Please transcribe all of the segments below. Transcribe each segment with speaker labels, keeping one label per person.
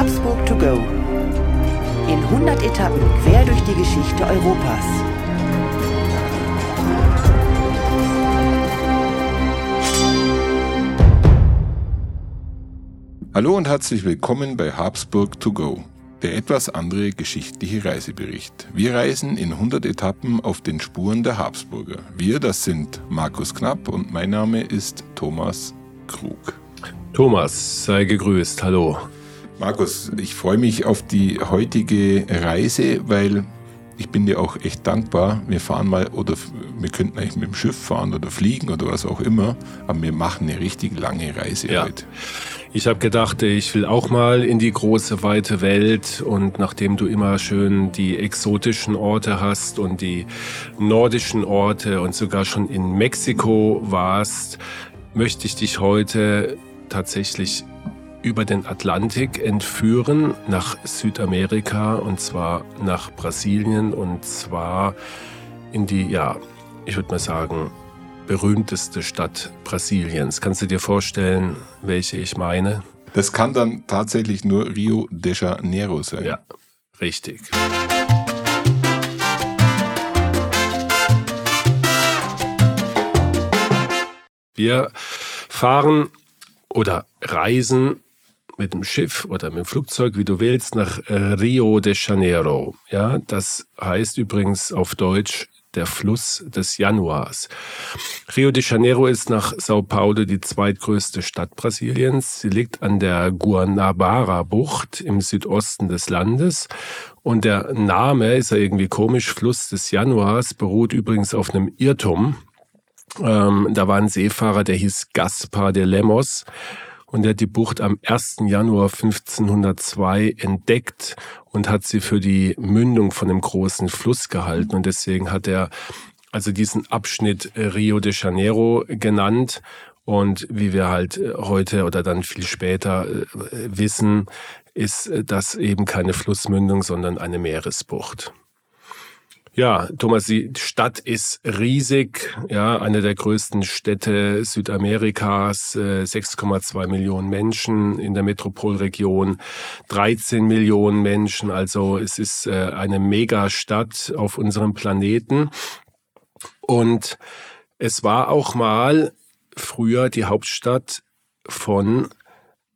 Speaker 1: Habsburg to go. In 100 Etappen quer durch die Geschichte Europas.
Speaker 2: Hallo und herzlich willkommen bei Habsburg to go, der etwas andere geschichtliche Reisebericht. Wir reisen in 100 Etappen auf den Spuren der Habsburger. Wir, das sind Markus Knapp und mein Name ist Thomas Krug.
Speaker 3: Thomas, sei gegrüßt. Hallo.
Speaker 2: Markus, ich freue mich auf die heutige Reise, weil ich bin dir auch echt dankbar. Wir fahren mal oder wir könnten eigentlich mit dem Schiff fahren oder fliegen oder was auch immer, aber wir machen eine richtig lange Reise ja. heute.
Speaker 3: Ich habe gedacht, ich will auch mal in die große weite Welt und nachdem du immer schön die exotischen Orte hast und die nordischen Orte und sogar schon in Mexiko warst, möchte ich dich heute tatsächlich über den Atlantik entführen nach Südamerika und zwar nach Brasilien und zwar in die, ja, ich würde mal sagen, berühmteste Stadt Brasiliens. Kannst du dir vorstellen, welche ich meine?
Speaker 2: Das kann dann tatsächlich nur Rio de Janeiro sein.
Speaker 3: Ja, richtig. Wir fahren oder reisen mit dem Schiff oder mit dem Flugzeug, wie du willst, nach äh, Rio de Janeiro. Ja, das heißt übrigens auf Deutsch der Fluss des Januars. Rio de Janeiro ist nach Sao Paulo die zweitgrößte Stadt Brasiliens. Sie liegt an der Guanabara-Bucht im Südosten des Landes. Und der Name ist ja irgendwie komisch, Fluss des Januars, beruht übrigens auf einem Irrtum. Ähm, da war ein Seefahrer, der hieß Gaspar de Lemos und er hat die Bucht am 1. Januar 1502 entdeckt und hat sie für die Mündung von einem großen Fluss gehalten und deswegen hat er also diesen Abschnitt Rio de Janeiro genannt und wie wir halt heute oder dann viel später äh, wissen, ist das eben keine Flussmündung, sondern eine Meeresbucht. Ja, Thomas, die Stadt ist riesig, ja, eine der größten Städte Südamerikas, 6,2 äh, Millionen Menschen in der Metropolregion, 13 Millionen Menschen, also es ist äh, eine Megastadt auf unserem Planeten. Und es war auch mal früher die Hauptstadt von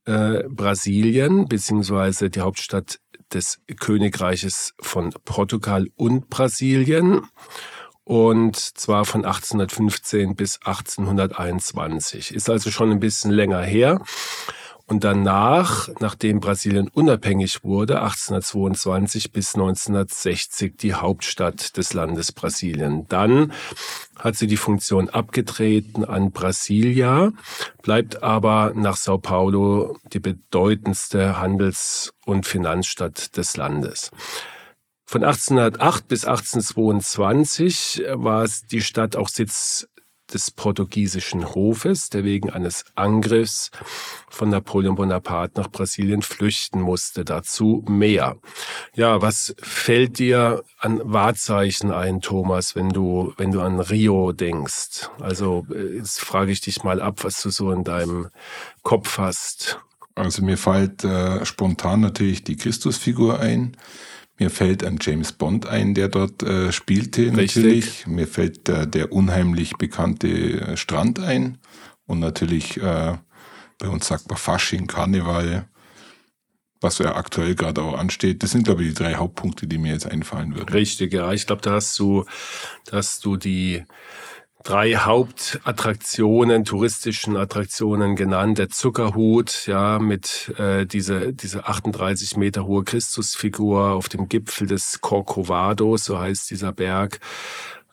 Speaker 3: äh, Brasilien, beziehungsweise die Hauptstadt des Königreiches von Portugal und Brasilien. Und zwar von 1815 bis 1821. Ist also schon ein bisschen länger her. Und danach, nachdem Brasilien unabhängig wurde, 1822 bis 1960 die Hauptstadt des Landes Brasilien. Dann hat sie die Funktion abgetreten an Brasilia, bleibt aber nach Sao Paulo die bedeutendste Handels- und Finanzstadt des Landes. Von 1808 bis 1822 war es die Stadt auch Sitz des portugiesischen Hofes, der wegen eines Angriffs von Napoleon Bonaparte nach Brasilien flüchten musste. Dazu mehr. Ja, was fällt dir an Wahrzeichen ein, Thomas, wenn du, wenn du an Rio denkst? Also, jetzt frage ich dich mal ab, was du so in deinem Kopf hast.
Speaker 2: Also mir fällt äh, spontan natürlich die Christusfigur ein. Mir fällt ein James Bond ein, der dort äh, spielte Richtig. natürlich. Mir fällt äh, der unheimlich bekannte äh, Strand ein. Und natürlich, äh, bei uns sagt man Fasching, Karneval, was ja aktuell gerade auch ansteht. Das sind, glaube ich, die drei Hauptpunkte, die mir jetzt einfallen würden.
Speaker 3: Richtig, ja. Ich glaube, da hast du, da hast du die drei Hauptattraktionen, touristischen Attraktionen genannt. Der Zuckerhut, ja, mit äh, diese, diese 38 Meter hohe Christusfigur auf dem Gipfel des Corcovado, so heißt dieser Berg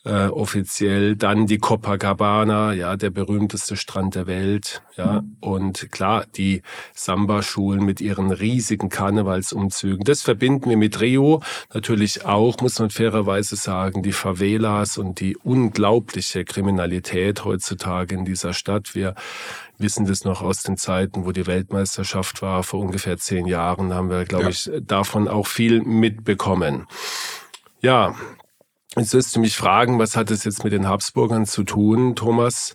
Speaker 3: äh, offiziell. Dann die Copacabana, ja, der berühmteste Strand der Welt. Ja, mhm. und klar, die Samba-Schulen mit ihren riesigen Karnevalsumzügen. Das verbinden wir mit Rio. Natürlich auch, muss man fairerweise sagen, die Favelas und die unglaubliche Kriminalität heutzutage in dieser Stadt. Wir wissen das noch aus den Zeiten, wo die Weltmeisterschaft war, vor ungefähr zehn Jahren, haben wir, glaube ja. ich, davon auch viel mitbekommen. Ja, Jetzt wirst du mich fragen, was hat es jetzt mit den Habsburgern zu tun, Thomas?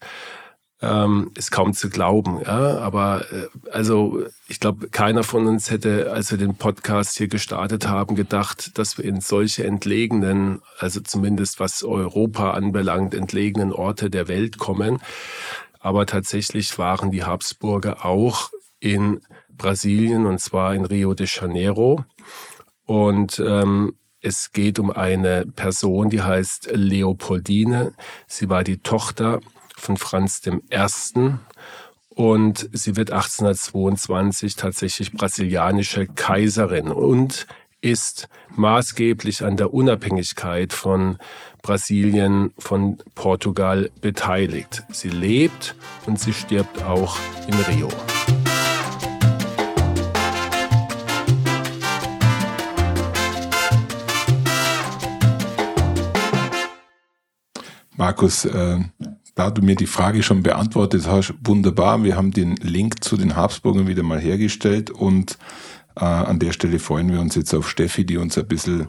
Speaker 3: ähm, ist kaum zu glauben. Ja? Aber äh, also ich glaube, keiner von uns hätte, als wir den Podcast hier gestartet haben, gedacht, dass wir in solche entlegenen, also zumindest was Europa anbelangt, entlegenen Orte der Welt kommen. Aber tatsächlich waren die Habsburger auch in Brasilien und zwar in Rio de Janeiro. Und ähm, es geht um eine Person, die heißt Leopoldine. Sie war die Tochter von Franz I. Und sie wird 1822 tatsächlich brasilianische Kaiserin und ist maßgeblich an der Unabhängigkeit von Brasilien, von Portugal beteiligt. Sie lebt und sie stirbt auch in Rio.
Speaker 2: Markus, äh, da du mir die Frage schon beantwortet hast, wunderbar. Wir haben den Link zu den Habsburgern wieder mal hergestellt und äh, an der Stelle freuen wir uns jetzt auf Steffi, die uns ein bisschen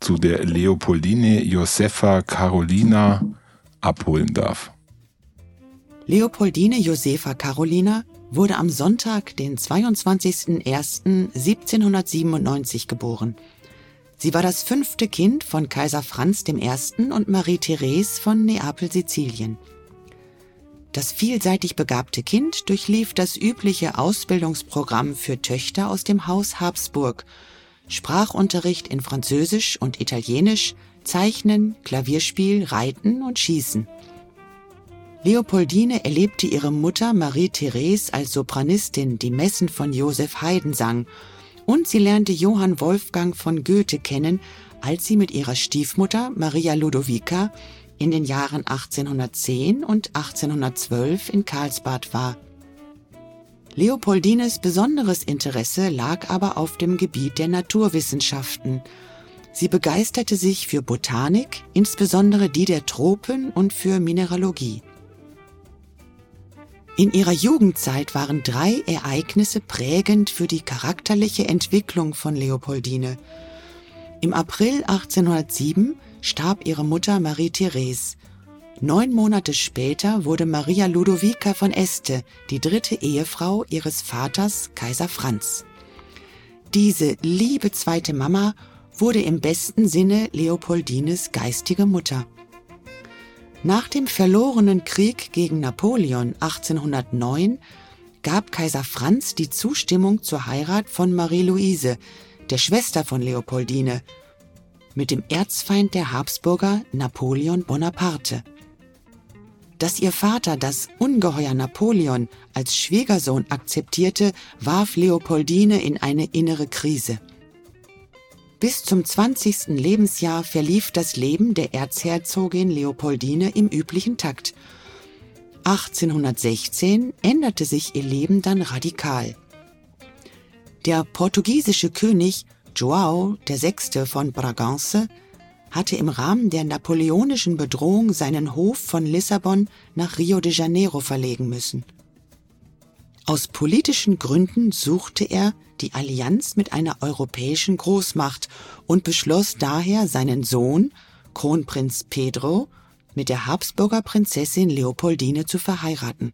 Speaker 2: zu der Leopoldine Josefa Carolina abholen darf.
Speaker 1: Leopoldine Josefa Carolina wurde am Sonntag, den 22.01.1797 geboren. Sie war das fünfte Kind von Kaiser Franz I. und Marie-Therese von Neapel-Sizilien. Das vielseitig begabte Kind durchlief das übliche Ausbildungsprogramm für Töchter aus dem Haus Habsburg, Sprachunterricht in Französisch und Italienisch, Zeichnen, Klavierspiel, Reiten und Schießen. Leopoldine erlebte ihre Mutter Marie-Therese als Sopranistin die Messen von Joseph Haydn sang und sie lernte Johann Wolfgang von Goethe kennen, als sie mit ihrer Stiefmutter Maria Ludovica in den Jahren 1810 und 1812 in Karlsbad war. Leopoldines besonderes Interesse lag aber auf dem Gebiet der Naturwissenschaften. Sie begeisterte sich für Botanik, insbesondere die der Tropen und für Mineralogie. In ihrer Jugendzeit waren drei Ereignisse prägend für die charakterliche Entwicklung von Leopoldine. Im April 1807 starb ihre Mutter Marie-Therese. Neun Monate später wurde Maria Ludovica von Este die dritte Ehefrau ihres Vaters, Kaiser Franz. Diese liebe zweite Mama wurde im besten Sinne Leopoldines geistige Mutter. Nach dem verlorenen Krieg gegen Napoleon 1809 gab Kaiser Franz die Zustimmung zur Heirat von Marie-Louise, der Schwester von Leopoldine, mit dem Erzfeind der Habsburger Napoleon Bonaparte. Dass ihr Vater das Ungeheuer Napoleon als Schwiegersohn akzeptierte, warf Leopoldine in eine innere Krise. Bis zum 20. Lebensjahr verlief das Leben der Erzherzogin Leopoldine im üblichen Takt. 1816 änderte sich ihr Leben dann radikal. Der portugiesische König João VI. von Bragança hatte im Rahmen der napoleonischen Bedrohung seinen Hof von Lissabon nach Rio de Janeiro verlegen müssen. Aus politischen Gründen suchte er die Allianz mit einer europäischen Großmacht und beschloss daher, seinen Sohn, Kronprinz Pedro, mit der Habsburger Prinzessin Leopoldine zu verheiraten.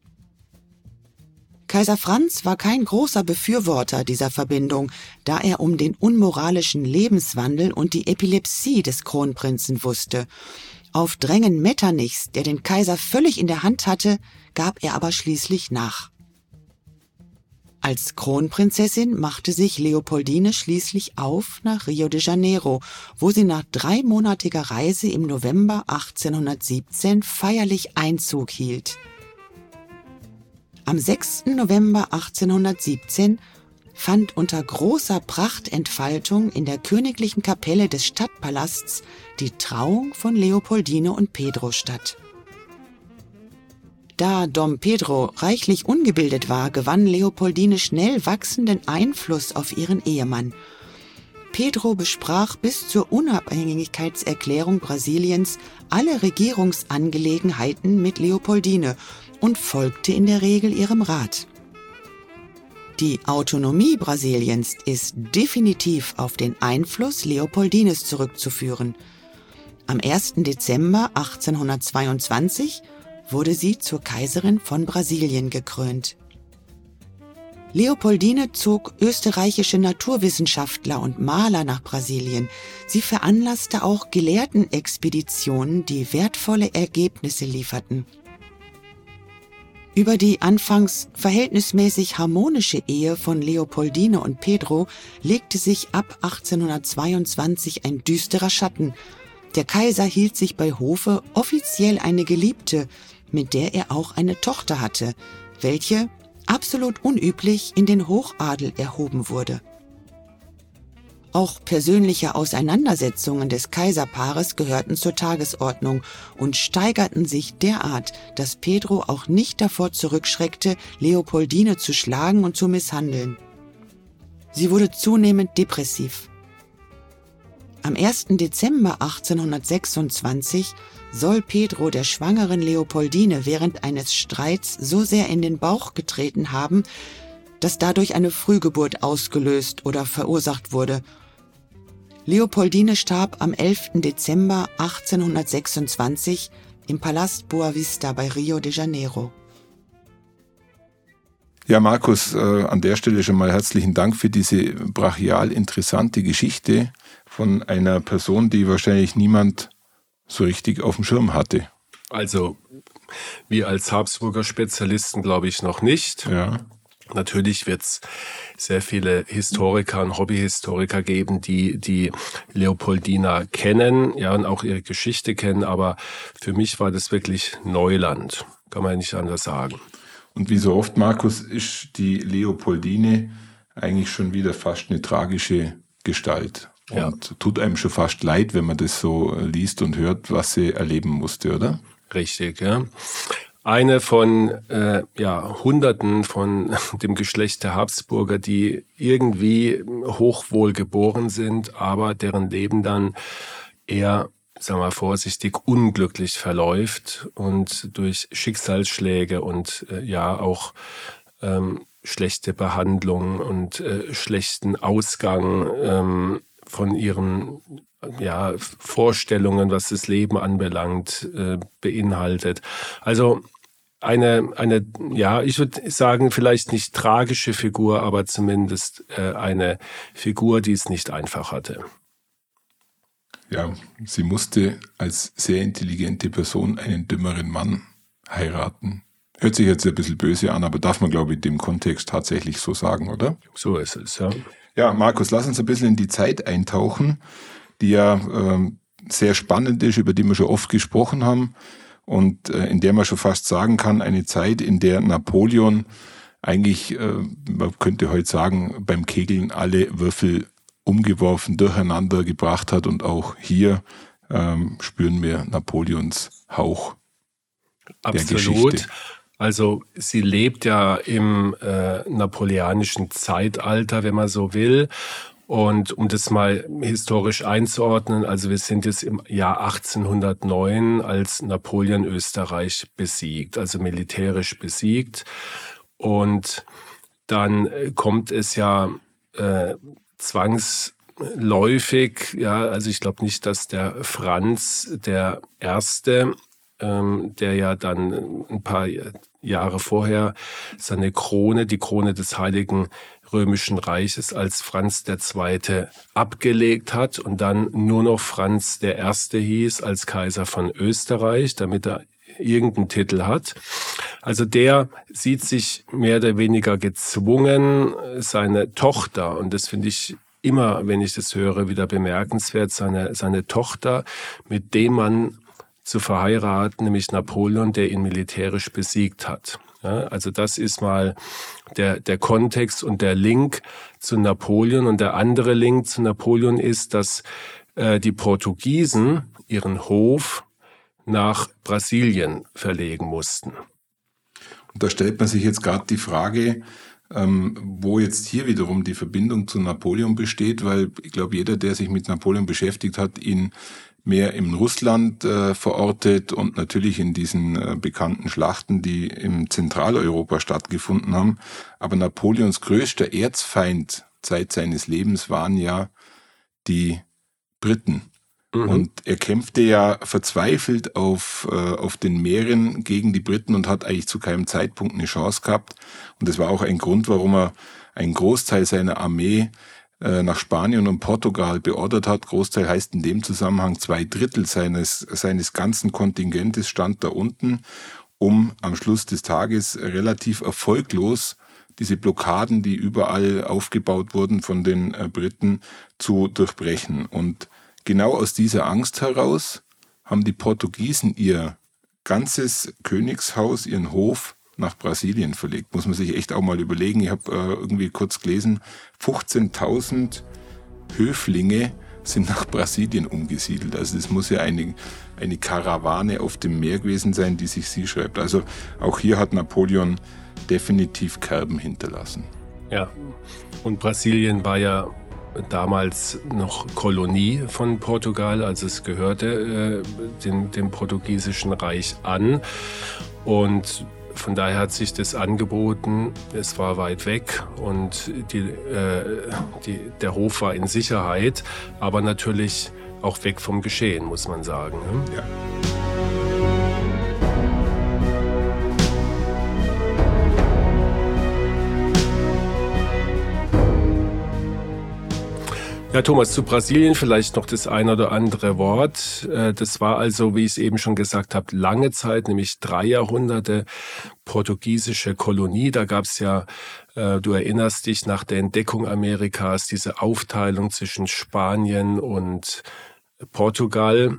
Speaker 1: Kaiser Franz war kein großer Befürworter dieser Verbindung, da er um den unmoralischen Lebenswandel und die Epilepsie des Kronprinzen wusste. Auf Drängen Metternichs, der den Kaiser völlig in der Hand hatte, gab er aber schließlich nach. Als Kronprinzessin machte sich Leopoldine schließlich auf nach Rio de Janeiro, wo sie nach dreimonatiger Reise im November 1817 feierlich Einzug hielt. Am 6. November 1817 fand unter großer Prachtentfaltung in der königlichen Kapelle des Stadtpalasts die Trauung von Leopoldine und Pedro statt. Da Dom Pedro reichlich ungebildet war, gewann Leopoldine schnell wachsenden Einfluss auf ihren Ehemann. Pedro besprach bis zur Unabhängigkeitserklärung Brasiliens alle Regierungsangelegenheiten mit Leopoldine und folgte in der Regel ihrem Rat. Die Autonomie Brasiliens ist definitiv auf den Einfluss Leopoldines zurückzuführen. Am 1. Dezember 1822 wurde sie zur Kaiserin von Brasilien gekrönt. Leopoldine zog österreichische Naturwissenschaftler und Maler nach Brasilien. Sie veranlasste auch Gelehrtenexpeditionen, die wertvolle Ergebnisse lieferten. Über die anfangs verhältnismäßig harmonische Ehe von Leopoldine und Pedro legte sich ab 1822 ein düsterer Schatten. Der Kaiser hielt sich bei Hofe offiziell eine Geliebte, mit der er auch eine Tochter hatte, welche absolut unüblich in den Hochadel erhoben wurde. Auch persönliche Auseinandersetzungen des Kaiserpaares gehörten zur Tagesordnung und steigerten sich derart, dass Pedro auch nicht davor zurückschreckte, Leopoldine zu schlagen und zu misshandeln. Sie wurde zunehmend depressiv. Am 1. Dezember 1826 soll Pedro der schwangeren Leopoldine während eines Streits so sehr in den Bauch getreten haben, dass dadurch eine Frühgeburt ausgelöst oder verursacht wurde. Leopoldine starb am 11. Dezember 1826 im Palast Boa Vista bei Rio de Janeiro.
Speaker 2: Ja, Markus, äh, an der Stelle schon mal herzlichen Dank für diese brachial interessante Geschichte von einer Person, die wahrscheinlich niemand so richtig auf dem Schirm hatte.
Speaker 3: Also wir als Habsburger Spezialisten glaube ich noch nicht.
Speaker 2: Ja.
Speaker 3: Natürlich wird es sehr viele Historiker und Hobbyhistoriker geben, die die Leopoldina kennen, ja, und auch ihre Geschichte kennen, aber für mich war das wirklich Neuland, kann man nicht anders sagen.
Speaker 2: Und wie so oft, Markus, ist die Leopoldine eigentlich schon wieder fast eine tragische Gestalt. Ja. Und tut einem schon fast leid, wenn man das so liest und hört, was sie erleben musste, oder?
Speaker 3: Richtig, ja. Eine von äh, ja, Hunderten von dem Geschlecht der Habsburger, die irgendwie hochwohl geboren sind, aber deren Leben dann eher, sagen wir vorsichtig, unglücklich verläuft und durch Schicksalsschläge und äh, ja auch ähm, schlechte Behandlung und äh, schlechten Ausgang ähm, von ihren ja, Vorstellungen, was das Leben anbelangt, äh, beinhaltet. Also eine, eine, ja, ich würde sagen, vielleicht nicht tragische Figur, aber zumindest äh, eine Figur, die es nicht einfach hatte.
Speaker 2: Ja, sie musste als sehr intelligente Person einen dümmeren Mann heiraten. Hört sich jetzt ein bisschen böse an, aber darf man, glaube ich, in dem Kontext tatsächlich so sagen, oder?
Speaker 3: So ist es, ja.
Speaker 2: Ja, Markus, lass uns ein bisschen in die Zeit eintauchen, die ja äh, sehr spannend ist, über die wir schon oft gesprochen haben und äh, in der man schon fast sagen kann, eine Zeit, in der Napoleon eigentlich, äh, man könnte heute sagen, beim Kegeln alle Würfel umgeworfen, durcheinander gebracht hat und auch hier ähm, spüren wir Napoleons Hauch
Speaker 3: Absolut. der Geschichte. Also sie lebt ja im äh, napoleonischen Zeitalter, wenn man so will. Und um das mal historisch einzuordnen, also wir sind jetzt im Jahr 1809, als Napoleon Österreich besiegt, also militärisch besiegt. Und dann äh, kommt es ja äh, zwangsläufig, ja, also ich glaube nicht, dass der Franz der Erste ähm, der ja dann ein paar Jahre vorher seine Krone, die Krone des Heiligen Römischen Reiches als Franz II. abgelegt hat und dann nur noch Franz I. hieß als Kaiser von Österreich, damit er irgendeinen Titel hat. Also der sieht sich mehr oder weniger gezwungen, seine Tochter, und das finde ich immer, wenn ich das höre, wieder bemerkenswert, seine, seine Tochter, mit dem man zu verheiraten, nämlich Napoleon, der ihn militärisch besiegt hat. Ja, also das ist mal der, der Kontext und der Link zu Napoleon. Und der andere Link zu Napoleon ist, dass äh, die Portugiesen ihren Hof nach Brasilien verlegen mussten.
Speaker 2: Und da stellt man sich jetzt gerade die Frage, ähm, wo jetzt hier wiederum die Verbindung zu Napoleon besteht, weil ich glaube, jeder, der sich mit Napoleon beschäftigt hat, ihn mehr im Russland äh, verortet und natürlich in diesen äh, bekannten Schlachten, die im Zentraleuropa stattgefunden haben. Aber Napoleons größter Erzfeind Zeit seines Lebens waren ja die Briten. Mhm. Und er kämpfte ja verzweifelt auf, äh, auf den Meeren gegen die Briten und hat eigentlich zu keinem Zeitpunkt eine Chance gehabt. Und das war auch ein Grund, warum er einen Großteil seiner Armee nach Spanien und Portugal beordert hat. Großteil heißt in dem Zusammenhang zwei Drittel seines, seines ganzen Kontingentes stand da unten, um am Schluss des Tages relativ erfolglos diese Blockaden, die überall aufgebaut wurden von den äh, Briten, zu durchbrechen. Und Genau aus dieser Angst heraus haben die Portugiesen ihr ganzes Königshaus, ihren Hof nach Brasilien verlegt. Muss man sich echt auch mal überlegen. Ich habe äh, irgendwie kurz gelesen, 15.000 Höflinge sind nach Brasilien umgesiedelt. Also das muss ja eine, eine Karawane auf dem Meer gewesen sein, die sich sie schreibt. Also auch hier hat Napoleon definitiv Kerben hinterlassen.
Speaker 3: Ja, und Brasilien war ja damals noch Kolonie von Portugal, also es gehörte äh, dem, dem portugiesischen Reich an. Und von daher hat sich das angeboten. Es war weit weg und die, äh, die, der Hof war in Sicherheit, aber natürlich auch weg vom Geschehen, muss man sagen. Ne? Ja. Ja, Thomas, zu Brasilien vielleicht noch das ein oder andere Wort. Äh, das war also, wie ich es eben schon gesagt habe, lange Zeit, nämlich drei Jahrhunderte portugiesische Kolonie. Da gab es ja, äh, du erinnerst dich, nach der Entdeckung Amerikas diese Aufteilung zwischen Spanien und Portugal,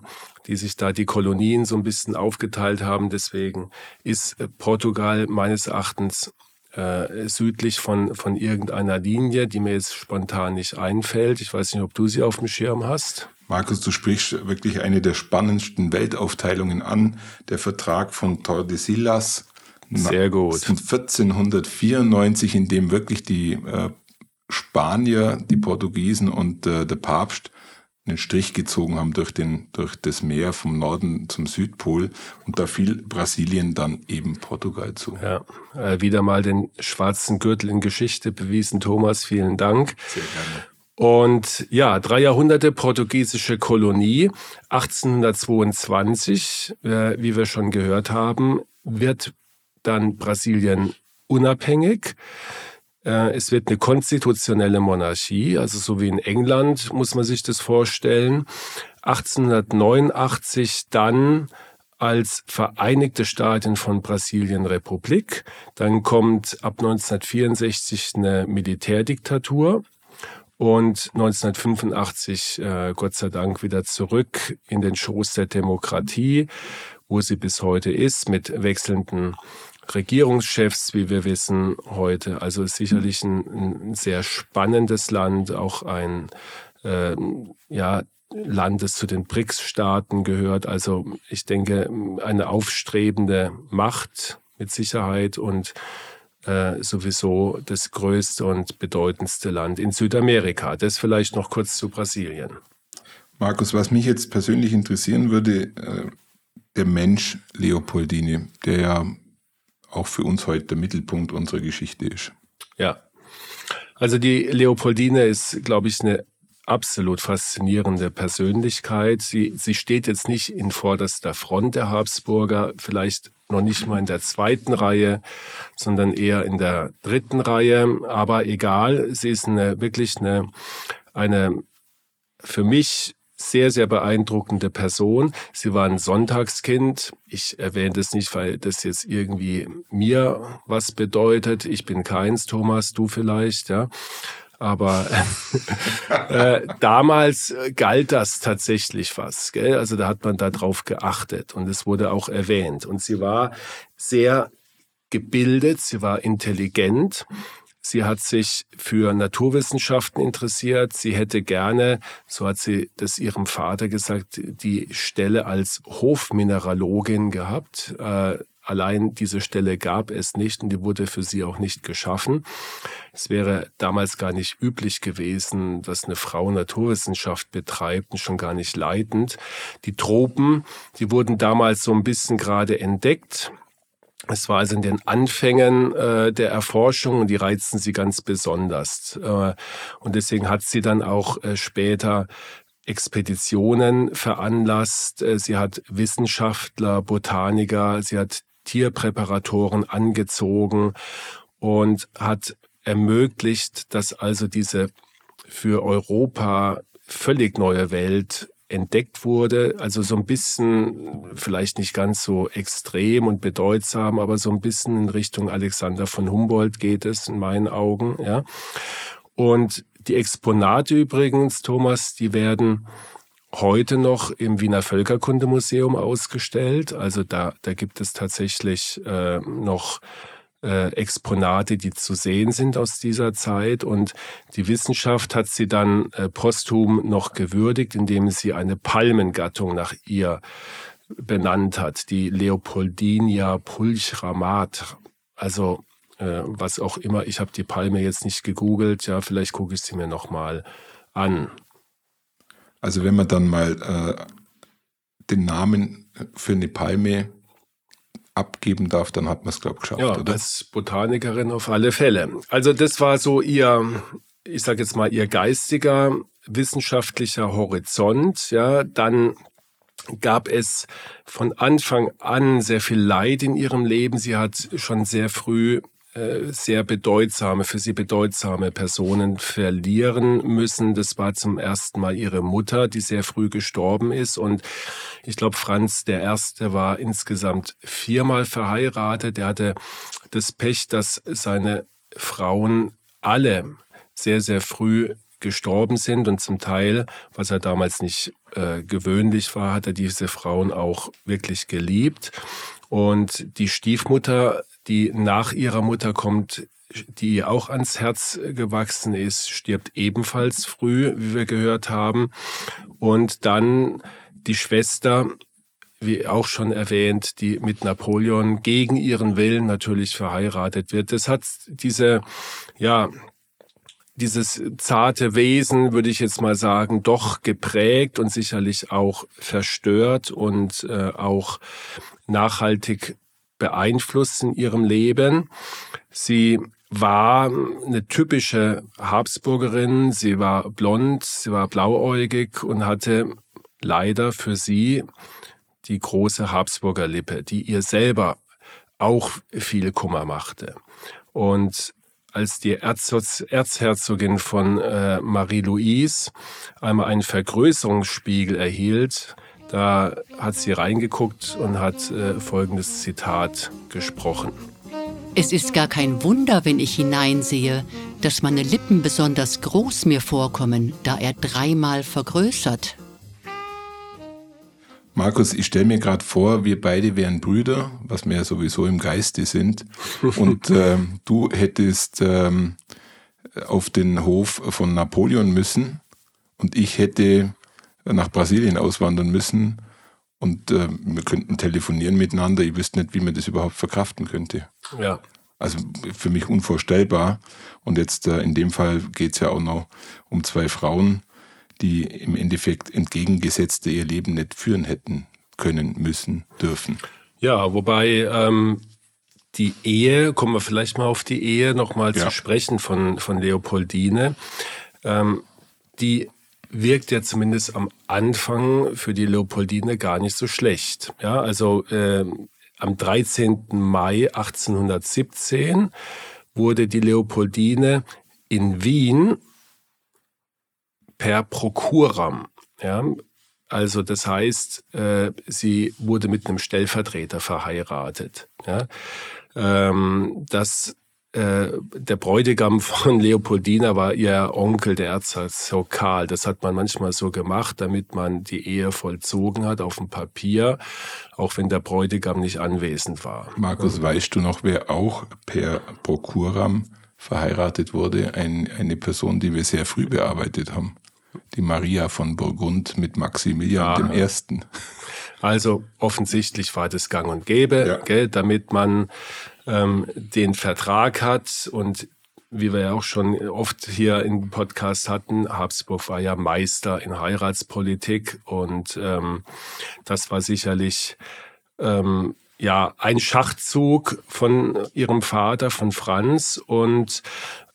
Speaker 3: die sich da die Kolonien so ein bisschen aufgeteilt haben. Deswegen ist Portugal meines Erachtens äh, südlich von, von irgendeiner Linie, die mir jetzt spontan nicht einfällt. Ich weiß nicht, ob du sie auf dem Schirm hast.
Speaker 2: Markus, du sprichst wirklich eine der spannendsten Weltaufteilungen an. Der Vertrag von Tordesillas.
Speaker 3: Sehr gut.
Speaker 2: 1494, in dem wirklich die äh, Spanier, die Portugiesen und äh, der Papst einen Strich gezogen haben durch, den, durch das Meer vom Norden zum Südpol und da fiel Brasilien dann eben Portugal zu.
Speaker 3: Ja, äh, wieder mal den schwarzen Gürtel in Geschichte bewiesen, Thomas, vielen Dank. Sehr gerne. Und ja, drei Jahrhunderte portugiesische Kolonie. 1822, äh, wie wir schon gehört haben, wird dann Brasilien unabhängig. Äh, es wird eine konstitutionelle Monarchie, also so wie in England muss man sich das vorstellen. 1889 dann als Vereinigte Staaten von Brasilien Republik. Dann kommt ab 1964 eine Militärdiktatur und 1985 äh, Gott sei Dank wieder zurück in den Schoß der Demokratie, wo sie bis heute ist, mit wechselnden Regierungschefs, wie wir wissen, heute. Also ist sicherlich ein, ein sehr spannendes Land, auch ein äh, ja, Land, das zu den BRICS-Staaten gehört. Also ich denke, eine aufstrebende Macht mit Sicherheit und äh, sowieso das größte und bedeutendste Land in Südamerika. Das vielleicht noch kurz zu Brasilien.
Speaker 2: Markus, was mich jetzt persönlich interessieren würde, äh, der Mensch Leopoldini, der ja auch für uns heute der Mittelpunkt unserer Geschichte ist.
Speaker 3: Ja. Also die Leopoldine ist, glaube ich, eine absolut faszinierende Persönlichkeit. Sie, sie steht jetzt nicht in vorderster Front der Habsburger, vielleicht noch nicht mal in der zweiten Reihe, sondern eher in der dritten Reihe. Aber egal, sie ist eine, wirklich eine, eine für mich sehr, sehr beeindruckende Person. Sie war ein Sonntagskind. Ich erwähne das nicht, weil das jetzt irgendwie mir was bedeutet. Ich bin keins, Thomas, du vielleicht, ja. Aber äh, damals galt das tatsächlich was. Gell? Also da hat man darauf geachtet und es wurde auch erwähnt. Und sie war sehr gebildet, sie war intelligent Sie hat sich für Naturwissenschaften interessiert. Sie hätte gerne, so hat sie das ihrem Vater gesagt, die Stelle als Hofmineralogin gehabt. Äh, allein diese Stelle gab es nicht und die wurde für sie auch nicht geschaffen. Es wäre damals gar nicht üblich gewesen, dass eine Frau Naturwissenschaft betreibt und schon gar nicht leitend. Die Tropen, die wurden damals so ein bisschen gerade entdeckt. Es war also in den Anfängen äh, der Erforschung und die reizten sie ganz besonders. Äh, und deswegen hat sie dann auch äh, später Expeditionen veranlasst, äh, sie hat Wissenschaftler, Botaniker, sie hat Tierpräparatoren angezogen und hat ermöglicht, dass also diese für Europa völlig neue Welt entdeckt wurde. Also so ein bisschen, vielleicht nicht ganz so extrem und bedeutsam, aber so ein bisschen in Richtung Alexander von Humboldt geht es in meinen Augen. Ja. Und die Exponate übrigens, Thomas, die werden heute noch im Wiener Völkerkundemuseum ausgestellt. Also da, da gibt es tatsächlich äh, noch äh, Exponate, die zu sehen sind aus dieser Zeit. Und die Wissenschaft hat sie dann äh, posthum noch gewürdigt, indem sie eine Palmengattung nach ihr benannt hat, die Leopoldinia pulchramat. Also äh, was auch immer. Ich habe die Palme jetzt nicht gegoogelt. Ja, vielleicht gucke ich sie mir noch mal an.
Speaker 2: Also wenn man dann mal äh, den Namen für eine Palme abgeben darf, dann hat man es, glaube ich, geschafft.
Speaker 3: Ja, oder? als Botanikerin auf alle Fälle. Also das war so ihr, ich sage jetzt mal, ihr geistiger, wissenschaftlicher Horizont. Ja, dann gab es von Anfang an sehr viel Leid in ihrem Leben. Sie hat schon sehr früh sehr bedeutsame, für sie bedeutsame Personen verlieren müssen. Das war zum ersten Mal ihre Mutter, die sehr früh gestorben ist. Und ich glaube, Franz der Erste war insgesamt viermal verheiratet. Er hatte das Pech, dass seine Frauen alle sehr, sehr früh gestorben sind und zum Teil, was er damals nicht äh, gewöhnlich war, hat er diese Frauen auch wirklich geliebt. Und die Stiefmutter die nach ihrer Mutter kommt, die ihr auch ans Herz gewachsen ist, stirbt ebenfalls früh, wie wir gehört haben. Und dann die Schwester, wie auch schon erwähnt, die mit Napoleon gegen ihren Willen natürlich verheiratet wird. Das hat diese, ja, dieses zarte Wesen, würde ich jetzt mal sagen, doch geprägt und sicherlich auch verstört und äh, auch nachhaltig beeinflusst in ihrem Leben. Sie war eine typische Habsburgerin. Sie war blond, sie war blauäugig und hatte leider für sie die große Habsburger Lippe, die ihr selber auch viel Kummer machte. Und als die Erzherzogin von äh, Marie-Louise einmal einen Vergrößerungsspiegel erhielt, da hat sie reingeguckt und hat äh, folgendes Zitat gesprochen.
Speaker 4: Es ist gar kein Wunder, wenn ich hineinsehe, dass meine Lippen besonders groß mir vorkommen, da er dreimal vergrößert.
Speaker 2: Markus, ich stelle mir gerade vor, wir beide wären Brüder, was wir ja sowieso im Geiste sind. Und äh, du hättest ähm, auf den Hof von Napoleon müssen und ich hätte nach Brasilien auswandern müssen und äh, wir könnten telefonieren miteinander. Ich wüsste nicht, wie man das überhaupt verkraften könnte.
Speaker 3: Ja.
Speaker 2: Also für mich unvorstellbar. Und jetzt äh, in dem Fall geht es ja auch noch um zwei Frauen, die im Endeffekt entgegengesetzte ihr Leben nicht führen hätten können, müssen, dürfen.
Speaker 3: Ja, wobei ähm, die Ehe, kommen wir vielleicht mal auf die Ehe nochmal ja. zu sprechen von, von Leopoldine. Ähm, die wirkt ja zumindest am Anfang für die Leopoldine gar nicht so schlecht. Ja, also äh, am 13. Mai 1817 wurde die Leopoldine in Wien per Prokuram, ja, also das heißt, äh, sie wurde mit einem Stellvertreter verheiratet. Ja. Ähm, das äh, der Bräutigam von Leopoldina war ihr Onkel, der Erzherzog Karl. Das hat man manchmal so gemacht, damit man die Ehe vollzogen hat auf dem Papier, auch wenn der Bräutigam nicht anwesend war.
Speaker 2: Markus, weißt du noch, wer auch per Prokuram verheiratet wurde? Ein, eine Person, die wir sehr früh bearbeitet haben. Die Maria von Burgund mit Maximilian ja. I.
Speaker 3: Also offensichtlich war das gang und gäbe, ja. gell, damit man ähm, den Vertrag hat und wie wir ja auch schon oft hier im Podcast hatten, Habsburg war ja Meister in Heiratspolitik und ähm, das war sicherlich ähm, ja ein Schachzug von ihrem Vater, von Franz und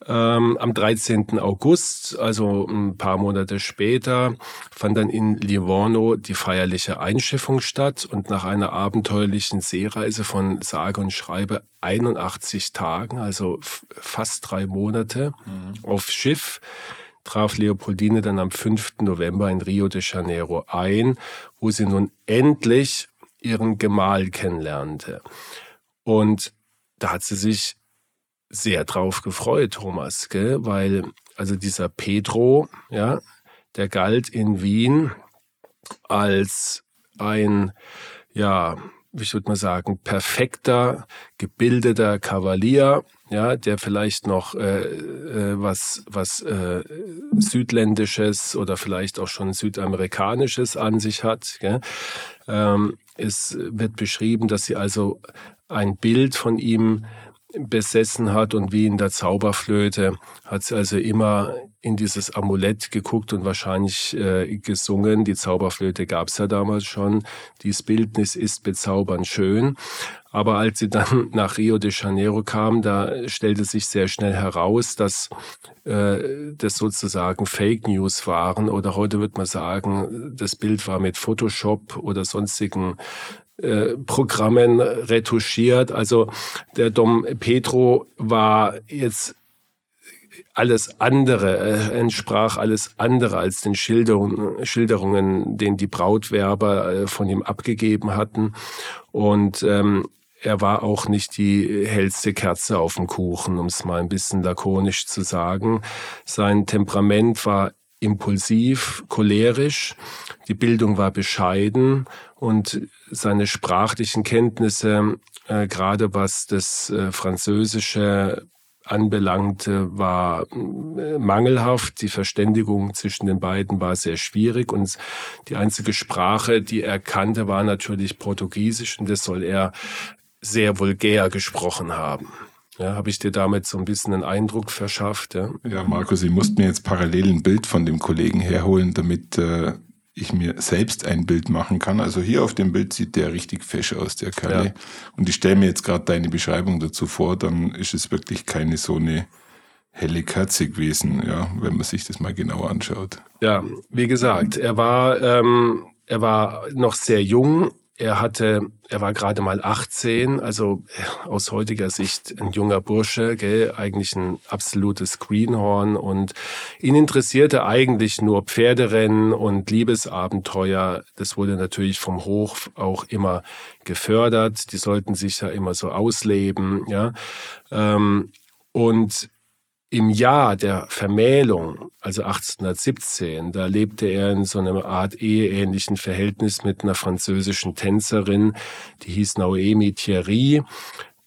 Speaker 3: Ähm, am 13. August, also ein paar Monate später, fand dann in Livorno die feierliche Einschiffung statt und nach einer abenteuerlichen Seereise von sage und schreibe 81 Tagen, also fast drei Monate mhm. auf Schiff, traf Leopoldine dann am 5. November in Rio de Janeiro ein, wo sie nun endlich ihren Gemahl kennenlernte. Und da hat sie sich sehr drauf gefreut, Thomas, gell? weil also dieser Pedro, ja, der galt in Wien als ein, ja, wie würde man sagen, perfekter, gebildeter Kavalier, ja, der vielleicht noch äh, äh, was, was äh, Südländisches oder vielleicht auch schon Südamerikanisches an sich hat. Gell? Ähm, es wird beschrieben, dass sie also ein Bild von ihm besessen hat und wie in der Zauberflöte hat sie also immer in dieses Amulett geguckt und wahrscheinlich äh, gesungen. Die Zauberflöte gab es ja damals schon. Dies Bildnis ist bezaubernd schön. Aber als sie dann nach Rio de Janeiro kam, da stellte sich sehr schnell heraus, dass äh, das sozusagen Fake News waren. Oder heute wird man sagen, das Bild war mit Photoshop oder sonstigen äh, Programmen retuschiert. Also der Dom Pedro war jetzt alles andere, äh, entsprach alles andere als den Schilderungen, Schilderungen, den die Brautwerber äh, von ihm abgegeben hatten. Und ähm, er war auch nicht die hellste Kerze auf dem Kuchen, um es mal ein bisschen lakonisch zu sagen. Sein Temperament war impulsiv, cholerisch, die Bildung war bescheiden und seine sprachlichen Kenntnisse, äh, gerade was das äh, Französische anbelangte, war äh, mangelhaft. Die Verständigung zwischen den beiden war sehr schwierig und die einzige Sprache, die er kannte, war natürlich Portugiesisch und das soll er sehr vulgär gesprochen haben. Ja, habe ich dir damit so ein bisschen einen Eindruck verschafft? Ja,
Speaker 2: ja Markus, ich musste mir jetzt parallel ein Bild von dem Kollegen herholen, damit äh, ich mir selbst ein Bild machen kann. Also hier auf dem Bild sieht der richtig fesch aus, der Kalle. Ja. Und ich stelle mir jetzt gerade deine Beschreibung dazu vor, dann ist es wirklich keine so eine helle Kerze gewesen, ja, wenn man sich das mal genau anschaut.
Speaker 3: Ja, wie gesagt, er war, ähm, er war noch sehr jung, er hatte, er war gerade mal 18, also äh, aus heutiger Sicht ein junger Bursche, gell, eigentlich ein absolutes Greenhorn und ihn interessierte eigentlich nur Pferderennen und Liebesabenteuer. Das wurde natürlich vom Hof auch immer gefördert. Die sollten sich ja immer so ausleben, ja. Ähm, und im Jahr der Vermählung, also 1817, da lebte er in so einer Art eheähnlichen Verhältnis mit einer französischen Tänzerin, die hieß Noemi Thierry,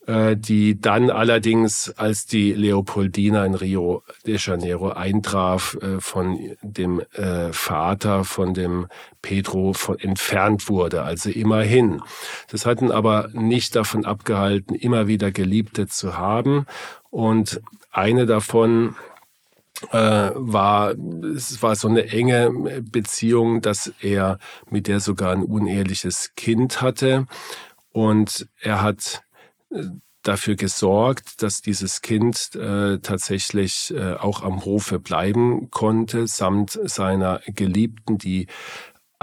Speaker 3: äh, die dann allerdings, als die Leopoldina in Rio de Janeiro eintraf, äh, von dem äh, Vater, von dem Pedro entfernt wurde, also immerhin. Das hat ihn aber nicht davon abgehalten, immer wieder Geliebte zu haben. Und eine davon äh, war, es war so eine enge Beziehung, dass er mit der sogar ein uneheliches Kind hatte. Und er hat äh, dafür gesorgt, dass dieses Kind äh, tatsächlich äh, auch am Hofe bleiben konnte, samt seiner Geliebten, die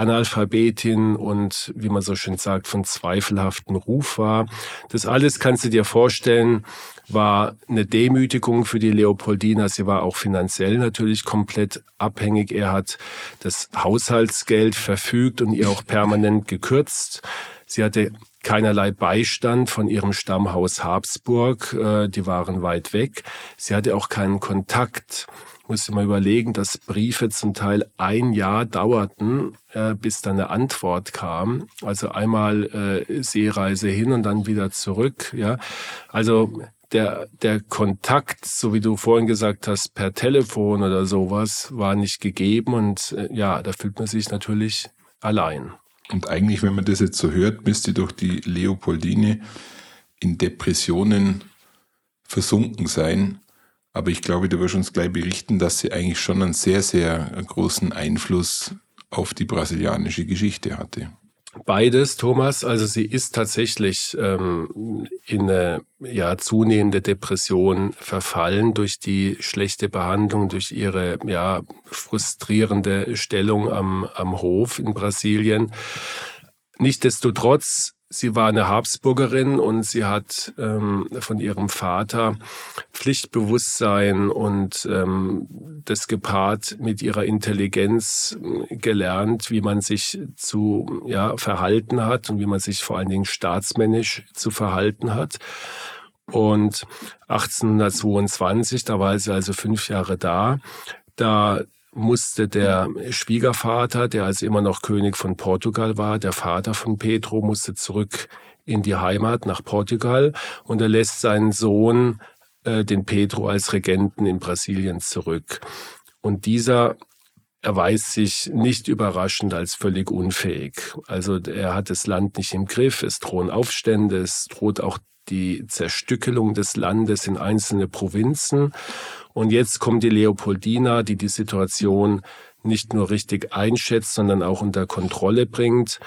Speaker 3: Analphabetin und, wie man so schön sagt, von zweifelhaften Ruf war. Das alles kannst du dir vorstellen, war eine Demütigung für die Leopoldina. Sie war auch finanziell natürlich komplett abhängig. Er hat das Haushaltsgeld verfügt und ihr auch permanent gekürzt. Sie hatte keinerlei Beistand von ihrem Stammhaus Habsburg. Äh, die waren weit weg. Sie hatte auch keinen Kontakt muss ich mal überlegen, dass Briefe zum Teil ein Jahr dauerten, äh, bis dann eine Antwort kam. Also einmal äh, Seereise hin und dann wieder zurück. Ja, also der, der Kontakt, so wie du vorhin gesagt hast, per Telefon oder sowas, war nicht gegeben und äh, ja, da fühlt man sich natürlich allein.
Speaker 2: Und eigentlich, wenn man das jetzt so hört, müsste doch die Leopoldine in Depressionen versunken sein. Aber ich glaube, du wirst uns gleich berichten, dass sie eigentlich schon einen sehr, sehr großen Einfluss auf die brasilianische Geschichte hatte.
Speaker 3: Beides, Thomas. Also sie ist tatsächlich ähm, in eine ja, zunehmende Depression verfallen durch die schlechte Behandlung, durch ihre ja, frustrierende Stellung am, am Hof in Brasilien. Nichtsdestotrotz Sie war eine Habsburgerin und sie hat ähm, von ihrem Vater Pflichtbewusstsein und ähm, das gepaart mit ihrer Intelligenz äh, gelernt, wie man sich zu ja, verhalten hat und wie man sich vor allen Dingen staatsmännisch zu verhalten hat. Und 1822, da war sie also fünf Jahre da, da musste der Schwiegervater, der also immer noch König von Portugal war, der Vater von Pedro, musste zurück in die Heimat nach Portugal und er lässt seinen Sohn, äh, den Pedro, als Regenten in Brasilien zurück. Und dieser erweist sich nicht überraschend als völlig unfähig. Also er hat das Land nicht im Griff, es drohen Aufstände, es droht auch die Zerstückelung des Landes in einzelne Provinzen. Und jetzt kommt die Leopoldina, die die Situation nicht nur richtig einschätzt, sondern auch unter Kontrolle bringt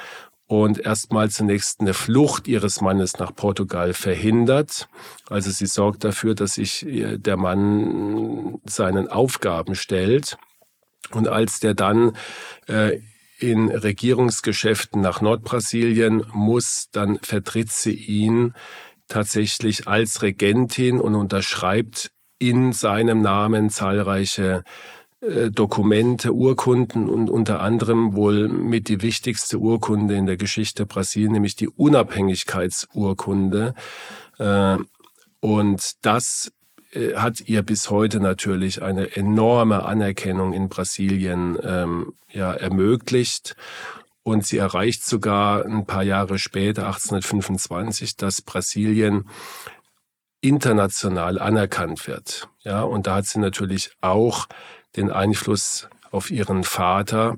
Speaker 3: und erstmal zunächst eine Flucht ihres Mannes nach Portugal verhindert. Also sie sorgt dafür, dass sich der Mann seinen Aufgaben stellt. Und als der dann äh, in Regierungsgeschäften nach Nordbrasilien muss, dann vertritt sie ihn tatsächlich als Regentin und unterschreibt in seinem Namen zahlreiche äh, Dokumente, Urkunden und unter anderem wohl mit die wichtigste Urkunde in der Geschichte Brasilien, nämlich die Unabhängigkeitsurkunde. Äh, und das äh, hat ihr bis heute natürlich eine enorme Anerkennung in Brasilien ähm, ja, ermöglicht. Und sie erreicht sogar ein paar Jahre später, 1825, dass Brasilien international anerkannt wird. Ja, und da hat sie natürlich auch den Einfluss auf ihren Vater,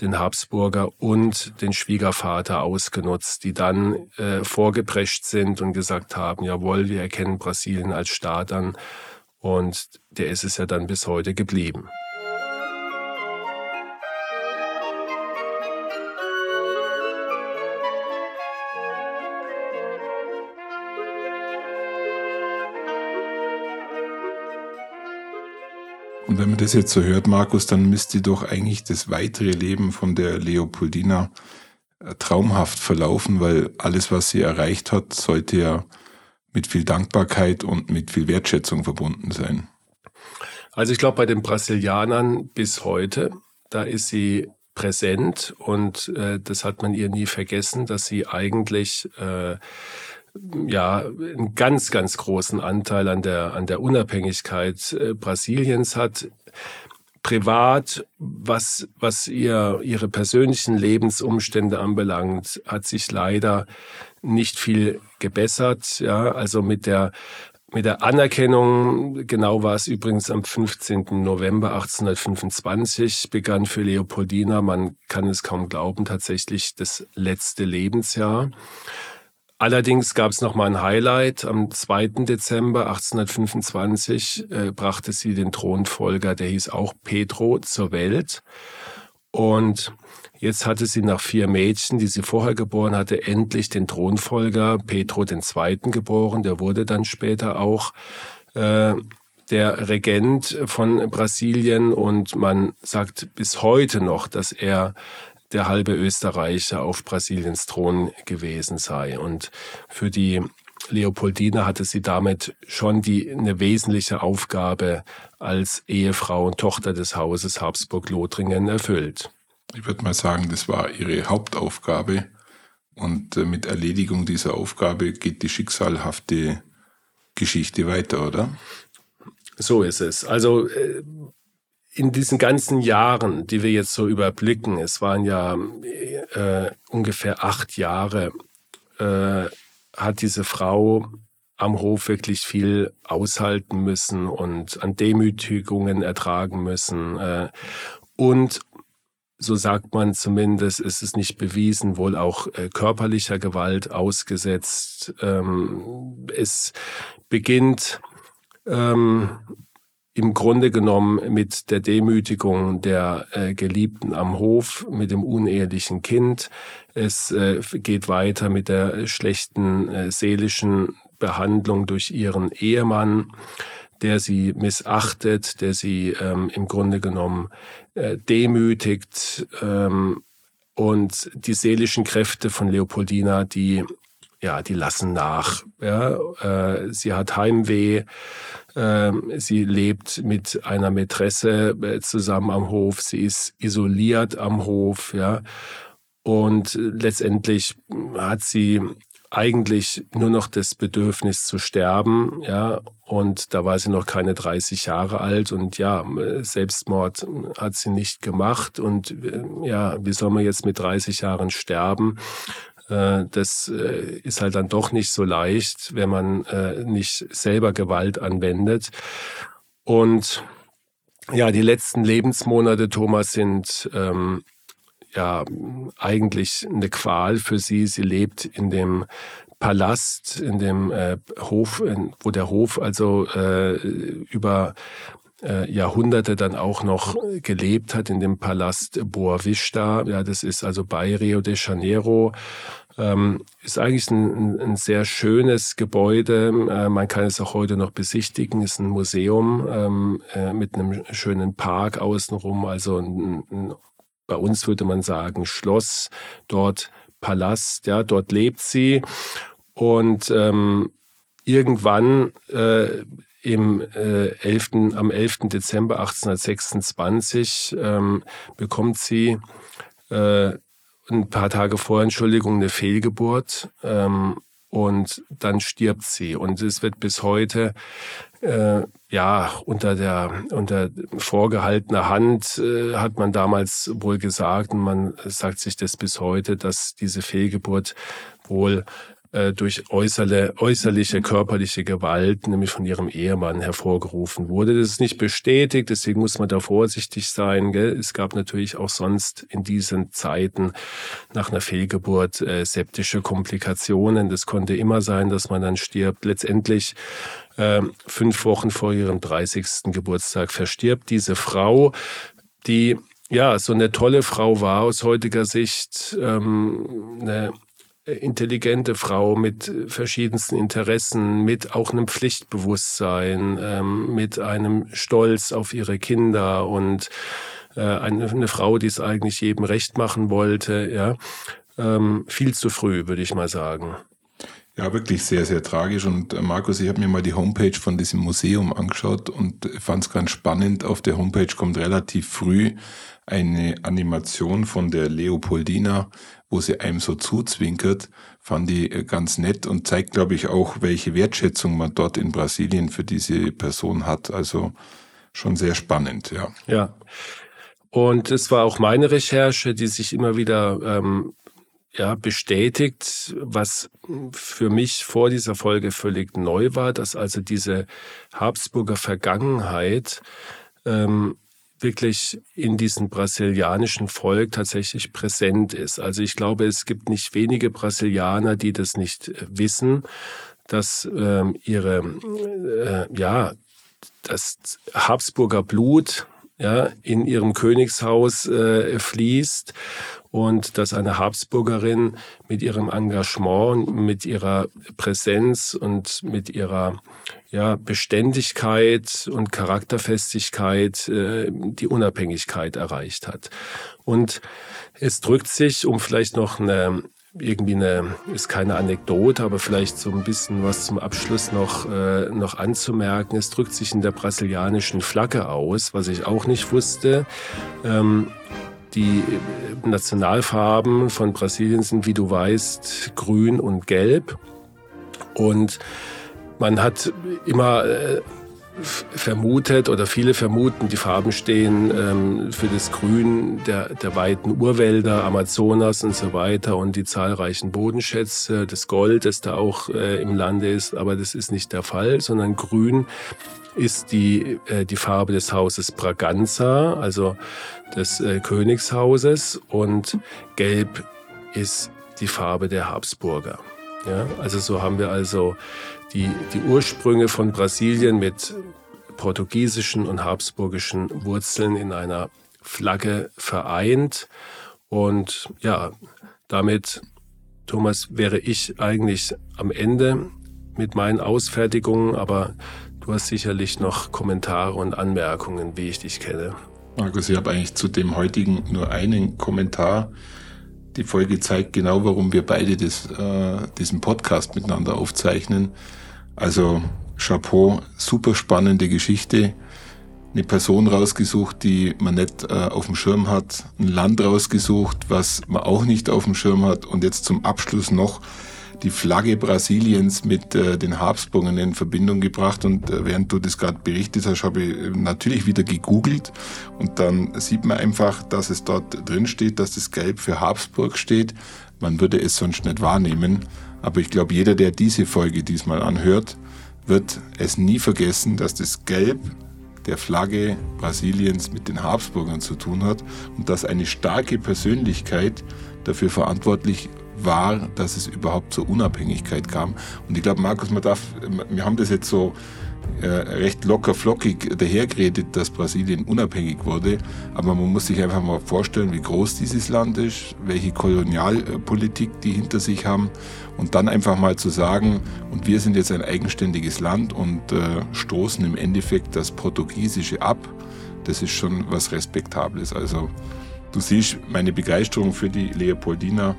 Speaker 3: den Habsburger und den Schwiegervater ausgenutzt, die dann äh, vorgeprescht sind und gesagt haben, jawohl, wir erkennen Brasilien als Staat an. Und der ist es ja dann bis heute geblieben.
Speaker 2: Wenn man das jetzt so hört, Markus, dann müsste doch eigentlich das weitere Leben von der Leopoldina äh, traumhaft verlaufen, weil alles, was sie erreicht hat, sollte ja mit viel Dankbarkeit und mit viel Wertschätzung verbunden sein.
Speaker 3: Also ich glaube, bei den Brasilianern bis heute, da ist sie präsent und äh, das hat man ihr nie vergessen, dass sie eigentlich äh, ja einen ganz, ganz großen Anteil an der, an der Unabhängigkeit äh, Brasiliens hat. Privat, was, was ihr, ihre persönlichen Lebensumstände anbelangt, hat sich leider nicht viel gebessert. Ja, also mit der, mit der Anerkennung, genau war es übrigens am 15. November 1825, begann für Leopoldina, man kann es kaum glauben, tatsächlich das letzte Lebensjahr. Allerdings gab es noch mal ein Highlight. Am 2. Dezember 1825 äh, brachte sie den Thronfolger, der hieß auch Pedro, zur Welt. Und jetzt hatte sie nach vier Mädchen, die sie vorher geboren hatte, endlich den Thronfolger Pedro II. geboren. Der wurde dann später auch äh, der Regent von Brasilien und man sagt bis heute noch, dass er der halbe Österreicher auf Brasiliens Thron gewesen sei. Und für die Leopoldina hatte sie damit schon die, eine wesentliche Aufgabe als Ehefrau und Tochter des Hauses Habsburg-Lothringen erfüllt.
Speaker 2: Ich würde mal sagen, das war ihre Hauptaufgabe. Und äh, mit Erledigung dieser Aufgabe geht die schicksalhafte Geschichte weiter, oder?
Speaker 3: So ist es. Also äh, in diesen ganzen Jahren, die wir jetzt so überblicken, es waren ja äh, ungefähr acht Jahre, äh, hat diese Frau am Hof wirklich viel aushalten müssen und an Demütigungen ertragen müssen. Äh, und so sagt man zumindest, ist es nicht bewiesen, wohl auch äh, körperlicher Gewalt ausgesetzt. Ähm, es beginnt ähm, im Grunde genommen mit der Demütigung der äh, Geliebten am Hof, mit dem unehelichen Kind. Es äh, geht weiter mit der schlechten äh, seelischen Behandlung durch ihren Ehemann, der sie missachtet, der sie ähm, im Grunde genommen äh, demütigt. Ähm, und die seelischen Kräfte von Leopoldina, die ja, die lassen nach. Ja, äh, sie hat Heimweh. Äh, sie lebt mit einer Mätresse äh, zusammen am Hof. Sie ist isoliert am Hof. Ja, und letztendlich hat sie eigentlich nur noch das Bedürfnis zu sterben, ja, und da war sie noch keine 30 Jahre alt und ja, Selbstmord hat sie nicht gemacht und ja, wie soll man jetzt mit 30 Jahren sterben? Äh, das äh, ist halt dann doch nicht so leicht, wenn man äh, nicht selber Gewalt anwendet. Und ja, die letzten Lebensmonate, Thomas, sind ähm, ja eigentlich eine Qual für sie. Sie lebt in dem Palast, in dem äh, Hof, wo der Hof also äh, über äh, Jahrhunderte dann auch noch gelebt hat, in dem Palast Boa Vista. Ja, das ist also bei Rio de Janeiro. Ähm, ist eigentlich ein, ein, sehr schönes Gebäude. Äh, man kann es auch heute noch besichtigen. Ist ein Museum ähm, äh, mit einem schönen Park außenrum. Also ein, ein, bei uns würde man sagen Schloss, dort Palast. Ja, dort lebt sie und ähm, irgendwann äh, im äh, 11., am 11. Dezember 1826 ähm, bekommt sie äh, ein paar Tage vor, Entschuldigung, eine Fehlgeburt ähm, und dann stirbt sie. Und es wird bis heute äh, ja unter der unter vorgehaltener Hand äh, hat man damals wohl gesagt und man sagt sich das bis heute, dass diese Fehlgeburt wohl äh, durch äußerle, äußerliche körperliche Gewalt, nämlich von ihrem Ehemann, hervorgerufen wurde. Das ist nicht bestätigt, deswegen muss man da vorsichtig sein. Gell? Es gab natürlich auch sonst in diesen Zeiten nach einer Fehlgeburt äh, septische Komplikationen. Das konnte immer sein, dass man dann stirbt. Letztendlich äh, fünf Wochen vor ihrem 30. Geburtstag verstirbt diese Frau, die ja so eine tolle Frau war aus heutiger Sicht, ähm, eine intelligente Frau mit verschiedensten Interessen, mit auch einem Pflichtbewusstsein, ähm, mit einem Stolz auf ihre Kinder und äh, eine, Frau, die es eigentlich jedem recht machen wollte, ja. Ähm, viel zu früh, würde ich mal sagen.
Speaker 2: Ja, wirklich sehr, sehr tragisch. Und äh, Markus, ich habe mir mal die Homepage von diesem Museum angeschaut und fand es ganz spannend. Auf der Homepage kommt relativ früh eine Animation von der Leopoldina, wo sie einem so zuzwinkert, fand ich äh, ganz nett und zeigt, glaube ich, auch, welche Wertschätzung man dort in Brasilien für diese Person hat. Also schon sehr spannend, ja.
Speaker 3: Ja. Und es war auch meine Recherche, die sich immer wieder ähm, ja, bestätigt, was für mich vor dieser Folge völlig neu war, dass also diese Habsburger Vergangenheit ähm, wirklich in diesem brasilianischen Volk tatsächlich präsent ist. Also ich glaube, es gibt nicht wenige Brasilianer, die das nicht äh, wissen, dass ähm, ihre, äh, ja, das Habsburger Blut ja, in ihrem Königshaus äh, fließt und dass eine Habsburgerin mit ihrem Engagement, mit ihrer Präsenz und mit ihrer ja, Beständigkeit und Charakterfestigkeit äh, die Unabhängigkeit erreicht hat. Und es drückt sich, um vielleicht noch eine irgendwie eine, ist keine Anekdote, aber vielleicht so ein bisschen was zum Abschluss noch, äh, noch anzumerken. Es drückt sich in der brasilianischen Flagge aus, was ich auch nicht wusste. Ähm, die Nationalfarben von Brasilien sind, wie du weißt, grün und gelb. Und man hat immer äh, vermutet oder viele vermuten, die Farben stehen ähm, für das Grün der, der weiten Urwälder, Amazonas und so weiter und die zahlreichen Bodenschätze, das Gold, das da auch äh, im Lande ist. Aber das ist nicht der Fall, sondern Grün ist die, äh, die Farbe des Hauses Braganza, also des äh, Königshauses und Gelb ist die Farbe der Habsburger. Ja, also so haben wir also die, die Ursprünge von Brasilien mit portugiesischen und habsburgischen Wurzeln in einer Flagge vereint. Und ja, damit, Thomas, wäre ich eigentlich am Ende mit meinen Ausfertigungen, aber du hast sicherlich noch Kommentare und Anmerkungen, wie ich dich kenne.
Speaker 2: Markus, ich habe eigentlich zu dem heutigen nur einen Kommentar. Die Folge zeigt genau, warum wir beide das, äh, diesen Podcast miteinander aufzeichnen. Also Chapeau, super spannende Geschichte. Eine Person rausgesucht, die man nicht äh, auf dem Schirm hat. Ein Land rausgesucht, was man auch nicht auf dem Schirm hat. Und jetzt zum Abschluss noch die Flagge Brasiliens mit äh, den Habsburgern in Verbindung gebracht. Und äh, während du das gerade berichtet hast, habe ich äh, natürlich wieder gegoogelt. Und dann sieht man einfach, dass es dort drin steht, dass das Gelb für Habsburg steht. Man würde es sonst nicht wahrnehmen. Aber ich glaube, jeder, der diese Folge diesmal anhört, wird es nie vergessen, dass das Gelb der Flagge Brasiliens mit den Habsburgern zu tun hat und dass eine starke Persönlichkeit dafür verantwortlich war, dass es überhaupt zur Unabhängigkeit kam. Und ich glaube, Markus, man darf, wir haben das jetzt so äh, recht locker flockig dahergeredet, dass Brasilien unabhängig wurde. Aber man muss sich einfach mal vorstellen, wie groß dieses Land ist, welche Kolonialpolitik die hinter sich haben. Und dann einfach mal zu sagen, und wir sind jetzt ein eigenständiges Land und äh, stoßen im Endeffekt das Portugiesische ab, das ist schon was Respektables. Also du siehst, meine Begeisterung für die Leopoldina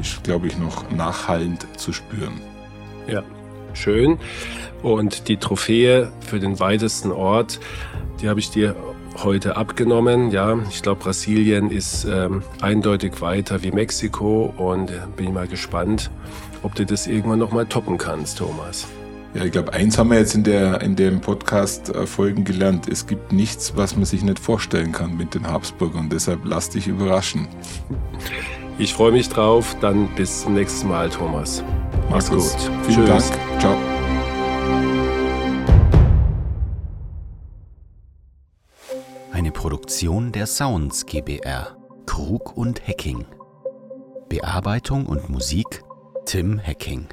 Speaker 2: ist, glaube ich, noch nachhallend zu spüren.
Speaker 3: Ja, schön. Und die Trophäe für den weitesten Ort, die habe ich dir heute abgenommen. Ja, ich glaube, Brasilien ist ähm, eindeutig weiter wie Mexiko und äh, bin mal gespannt, ob du das irgendwann noch mal toppen kannst, Thomas.
Speaker 2: Ja, ich glaube, eins haben wir jetzt in, der, in dem Podcast-Folgen gelernt. Es gibt nichts, was man sich nicht vorstellen kann mit den Habsburgern. Deshalb lass dich überraschen.
Speaker 3: Ich freue mich drauf. Dann bis zum nächsten Mal, Thomas.
Speaker 2: Mach's gut. Vielen Tschüss. Dank. Ciao.
Speaker 5: Eine Produktion der Sounds GBR. Krug und Hacking. Bearbeitung und Musik Tim Hacking.